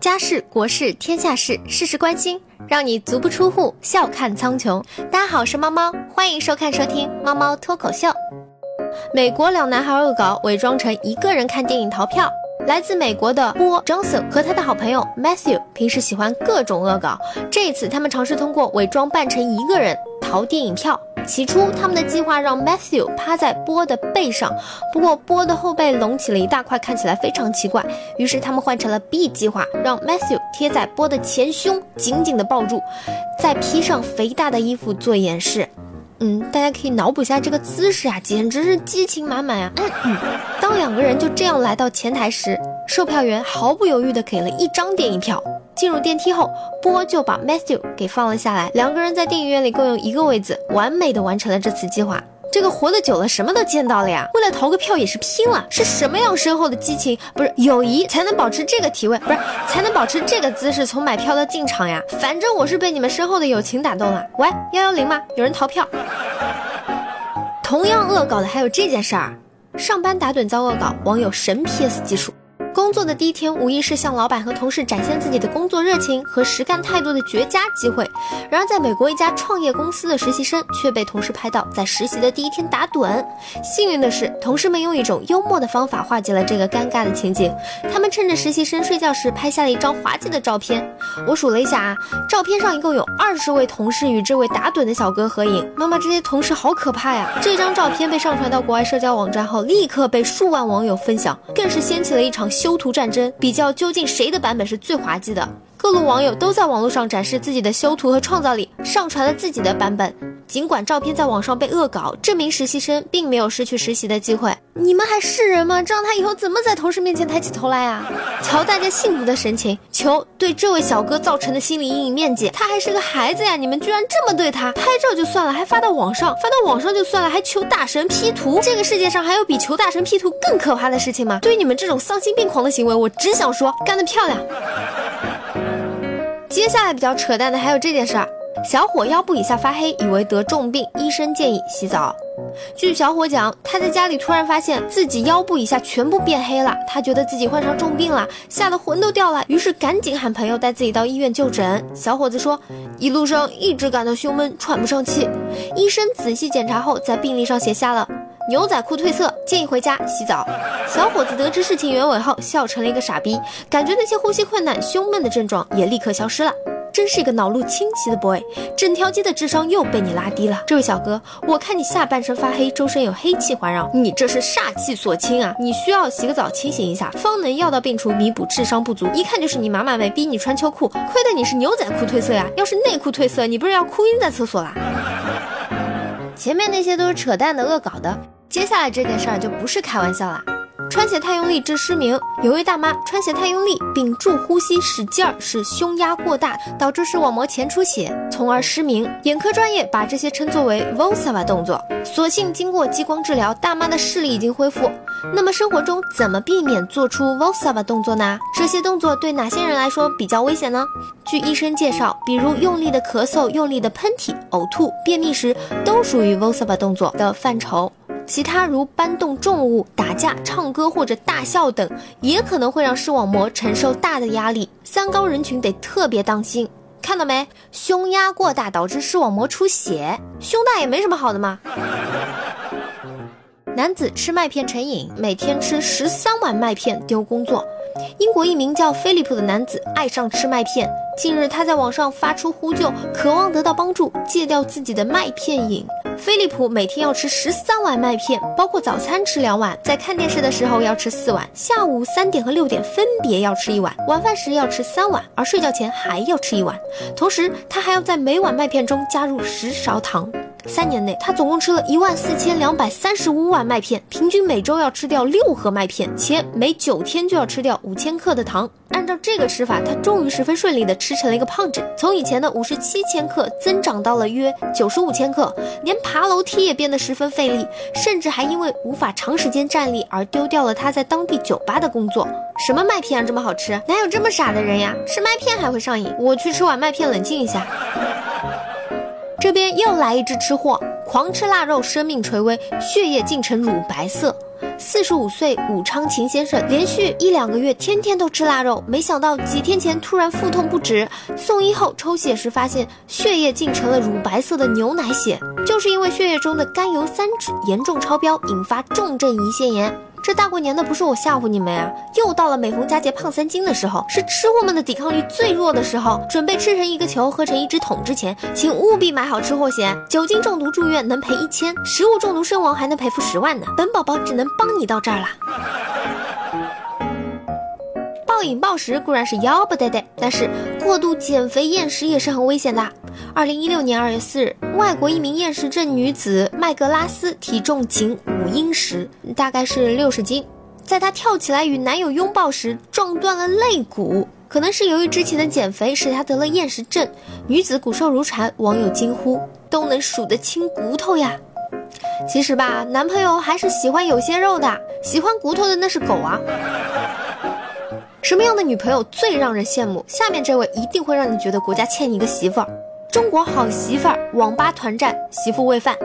家事国事天下事，事事关心，让你足不出户笑看苍穹。大家好，我是猫猫，欢迎收看收听猫猫脱口秀。美国两男孩恶搞，伪装成一个人看电影逃票。来自美国的波 Johnson 和他的好朋友 Matthew 平时喜欢各种恶搞，这一次他们尝试通过伪装扮成一个人逃电影票。起初，他们的计划让 Matthew 趴在波的背上，不过波的后背隆起了一大块，看起来非常奇怪。于是他们换成了 B 计划，让 Matthew 贴在波的前胸，紧紧地抱住，再披上肥大的衣服做演示。嗯，大家可以脑补一下这个姿势啊，简直是激情满满呀！嗯，当两个人就这样来到前台时，售票员毫不犹豫地给了一张电影票。进入电梯后，波就把 Matthew 给放了下来。两个人在电影院里共用一个位子，完美的完成了这次计划。这个活得久了，什么都见到了呀。为了逃个票也是拼了，是什么样深厚的激情？不是友谊才能保持这个体位，不是才能保持这个姿势从买票到进场呀？反正我是被你们深厚的友情打动了。喂，幺幺零吗？有人逃票。同样恶搞的还有这件事儿，上班打盹遭恶搞，网友神 PS 技术。工作的第一天，无疑是向老板和同事展现自己的工作热情和实干态度的绝佳机会。然而，在美国一家创业公司的实习生却被同事拍到在实习的第一天打盹。幸运的是，同事们用一种幽默的方法化解了这个尴尬的情景。他们趁着实习生睡觉时拍下了一张滑稽的照片。我数了一下啊，照片上一共有二十位同事与这位打盹的小哥合影。妈妈，这些同事好可怕呀！这张照片被上传到国外社交网站后，立刻被数万网友分享，更是掀起了一场修。图战争比较究竟谁的版本是最滑稽的？各路网友都在网络上展示自己的修图和创造力，上传了自己的版本。尽管照片在网上被恶搞，证明实习生并没有失去实习的机会。你们还是人吗？这让他以后怎么在同事面前抬起头来啊？瞧大家幸福的神情，求对这位小哥造成的心理阴影面积。他还是个孩子呀，你们居然这么对他？拍照就算了，还发到网上，发到网上就算了，还求大神 P 图。这个世界上还有比求大神 P 图更可怕的事情吗？对于你们这种丧心病狂的行为，我只想说，干得漂亮。接下来比较扯淡的还有这件事儿。小伙腰部以下发黑，以为得重病，医生建议洗澡。据小伙讲，他在家里突然发现自己腰部以下全部变黑了，他觉得自己患上重病了，吓得魂都掉了，于是赶紧喊朋友带自己到医院就诊。小伙子说，一路上一直感到胸闷，喘不上气。医生仔细检查后，在病历上写下了牛仔裤褪色，建议回家洗澡。小伙子得知事情原委后，笑成了一个傻逼，感觉那些呼吸困难、胸闷的症状也立刻消失了。真是一个脑路清奇的 boy，整条街的智商又被你拉低了。这位小哥，我看你下半身发黑，周身有黑气环绕，你这是煞气所侵啊！你需要洗个澡清醒一下，方能药到病除，弥补智商不足。一看就是你妈妈没逼你穿秋裤，亏得你是牛仔裤褪色呀！要是内裤褪色，你不是要哭晕在厕所啦？前面那些都是扯淡的恶搞的，接下来这件事儿就不是开玩笑啦。穿鞋太用力致失明。有位大妈穿鞋太用力，屏住呼吸使劲儿，使胸压过大，导致视网膜前出血，从而失明。眼科专业把这些称作为 Volsava 动作。所幸经过激光治疗，大妈的视力已经恢复。那么生活中怎么避免做出 Volsava 动作呢？这些动作对哪些人来说比较危险呢？据医生介绍，比如用力的咳嗽、用力的喷嚏、呕吐、便秘时，都属于 Volsava 动作的范畴。其他如搬动重物、打架、唱歌或者大笑等，也可能会让视网膜承受大的压力。三高人群得特别当心。看到没？胸压过大导致视网膜出血，胸大也没什么好的嘛。男子吃麦片成瘾，每天吃十三碗麦片丢工作。英国一名叫菲利普的男子爱上吃麦片。近日，他在网上发出呼救，渴望得到帮助，戒掉自己的麦片瘾。飞利浦每天要吃十三碗麦片，包括早餐吃两碗，在看电视的时候要吃四碗，下午三点和六点分别要吃一碗，晚饭时要吃三碗，而睡觉前还要吃一碗。同时，他还要在每碗麦片中加入十勺糖。三年内，他总共吃了一万四千两百三十五碗麦片，平均每周要吃掉六盒麦片，且每九天就要吃掉五千克的糖。按照这个吃法，他终于十分顺利地吃成了一个胖子，从以前的五十七千克增长到了约九十五千克，连爬楼梯也变得十分费力，甚至还因为无法长时间站立而丢掉了他在当地酒吧的工作。什么麦片啊，这么好吃？哪有这么傻的人呀？吃麦片还会上瘾？我去吃碗麦片冷静一下。这边又来一只吃货，狂吃腊肉，生命垂危，血液竟呈乳白色。四十五岁武昌秦先生连续一两个月天天都吃腊肉，没想到几天前突然腹痛不止，送医后抽血时发现血液竟成了乳白色的牛奶血，就是因为血液中的甘油三酯严重超标，引发重症胰腺炎。这大过年的不是我吓唬你们啊！又到了每逢佳节胖三斤的时候，是吃货们的抵抗力最弱的时候。准备吃成一个球，喝成一只桶之前，请务必买好吃货险。酒精中毒住院能赔一千，食物中毒身亡还能赔付十万呢。本宝宝只能帮你到这儿了。暴饮暴食固然是要不得的，但是过度减肥厌食也是很危险的。二零一六年二月四日，外国一名厌食症女子麦格拉斯体重仅五英尺，大概是六十斤。在她跳起来与男友拥抱时，撞断了肋骨，可能是由于之前的减肥使她得了厌食症。女子骨瘦如柴，网友惊呼：“都能数得清骨头呀！”其实吧，男朋友还是喜欢有些肉的，喜欢骨头的那是狗啊。什么样的女朋友最让人羡慕？下面这位一定会让你觉得国家欠你一个媳妇儿。中国好媳妇儿网吧团战，媳妇喂饭。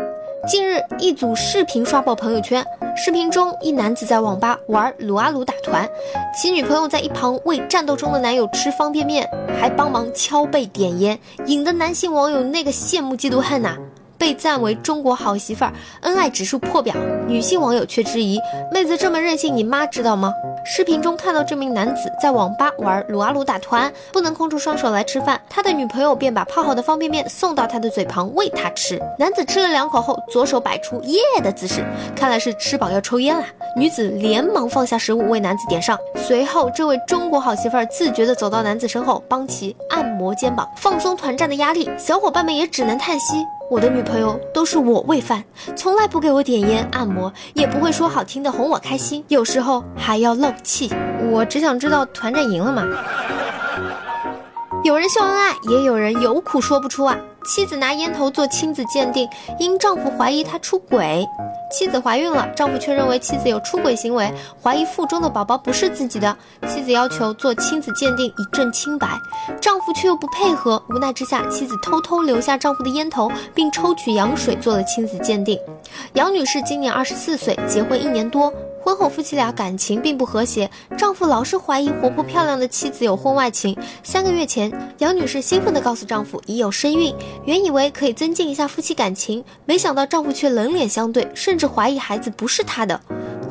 近日，一组视频刷爆朋友圈。视频中，一男子在网吧玩撸啊撸打团，其女朋友在一旁为战斗中的男友吃方便面，还帮忙敲背点烟，引得男性网友那个羡慕嫉妒恨呐。被赞为中国好媳妇儿，恩爱指数破表。女性网友却质疑：妹子这么任性，你妈知道吗？视频中看到这名男子在网吧玩撸啊撸打团，不能空出双手来吃饭，他的女朋友便把泡好的方便面送到他的嘴旁喂他吃。男子吃了两口后，左手摆出耶的姿势，看来是吃饱要抽烟了。女子连忙放下食物为男子点上，随后这位中国好媳妇儿自觉地走到男子身后，帮其按摩肩膀，放松团战的压力。小伙伴们也只能叹息。我的女朋友都是我喂饭，从来不给我点烟按摩，也不会说好听的哄我开心，有时候还要漏气。我只想知道团战赢了吗？有人秀恩爱，也有人有苦说不出啊。妻子拿烟头做亲子鉴定，因丈夫怀疑她出轨。妻子怀孕了，丈夫却认为妻子有出轨行为，怀疑腹中的宝宝不是自己的。妻子要求做亲子鉴定以证清白，丈夫却又不配合。无奈之下，妻子偷偷留下丈夫的烟头，并抽取羊水做了亲子鉴定。杨女士今年二十四岁，结婚一年多。婚后夫妻俩感情并不和谐，丈夫老是怀疑活泼漂亮的妻子有婚外情。三个月前，杨女士兴奋地告诉丈夫已有身孕，原以为可以增进一下夫妻感情，没想到丈夫却冷脸相对，甚至怀疑孩子不是他的。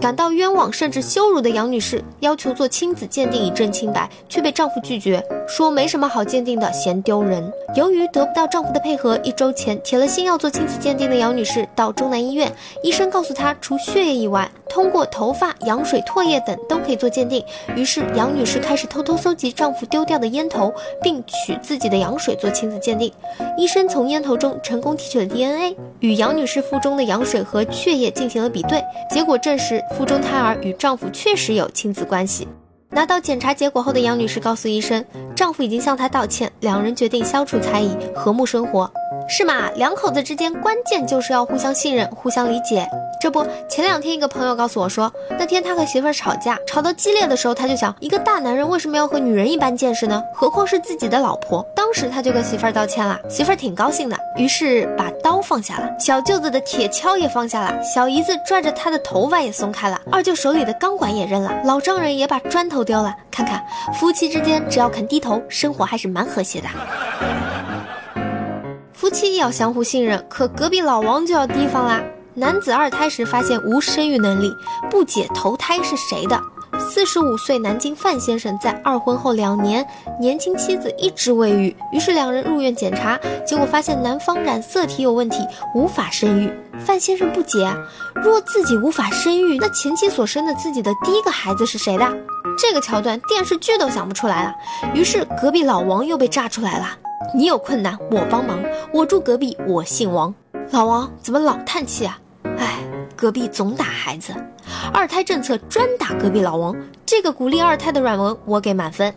感到冤枉甚至羞辱的杨女士要求做亲子鉴定以证清白，却被丈夫拒绝，说没什么好鉴定的，嫌丢人。由于得不到丈夫的配合，一周前铁了心要做亲子鉴定的杨女士到中南医院，医生告诉她，除血液以外，通过头发、羊水、唾液等都可以做鉴定。于是杨女士开始偷偷搜集丈夫丢掉的烟头，并取自己的羊水做亲子鉴定。医生从烟头中成功提取了 DNA，与杨女士腹中的羊水和血液进行了比对，结果证实。腹中胎儿与丈夫确实有亲子关系。拿到检查结果后的杨女士告诉医生，丈夫已经向她道歉，两人决定消除猜疑，和睦生活。是嘛？两口子之间关键就是要互相信任、互相理解。这不，前两天一个朋友告诉我说，那天他和媳妇儿吵架，吵到激烈的时候，他就想，一个大男人为什么要和女人一般见识呢？何况是自己的老婆。当时他就跟媳妇儿道歉了，媳妇儿挺高兴的，于是把刀放下了，小舅子的铁锹也放下了，小姨子拽着他的头发也松开了，二舅手里的钢管也扔了，老丈人也把砖头丢了。看看，夫妻之间只要肯低头，生活还是蛮和谐的。夫妻要相互信任，可隔壁老王就要提防啦。男子二胎时发现无生育能力，不解头胎是谁的。四十五岁南京范先生在二婚后两年，年轻妻子一直未育，于是两人入院检查，结果发现男方染色体有问题，无法生育。范先生不解，若自己无法生育，那前妻所生的自己的第一个孩子是谁的？这个桥段电视剧都想不出来了。于是隔壁老王又被炸出来了。你有困难我帮忙，我住隔壁，我姓王。老王怎么老叹气啊？隔壁总打孩子，二胎政策专打隔壁老王。这个鼓励二胎的软文我给满分。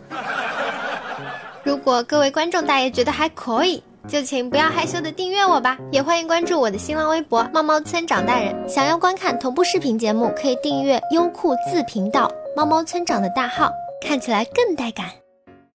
如果各位观众大爷觉得还可以，就请不要害羞的订阅我吧，也欢迎关注我的新浪微博猫猫村长大人。想要观看同步视频节目，可以订阅优酷自频道猫猫村长的大号，看起来更带感。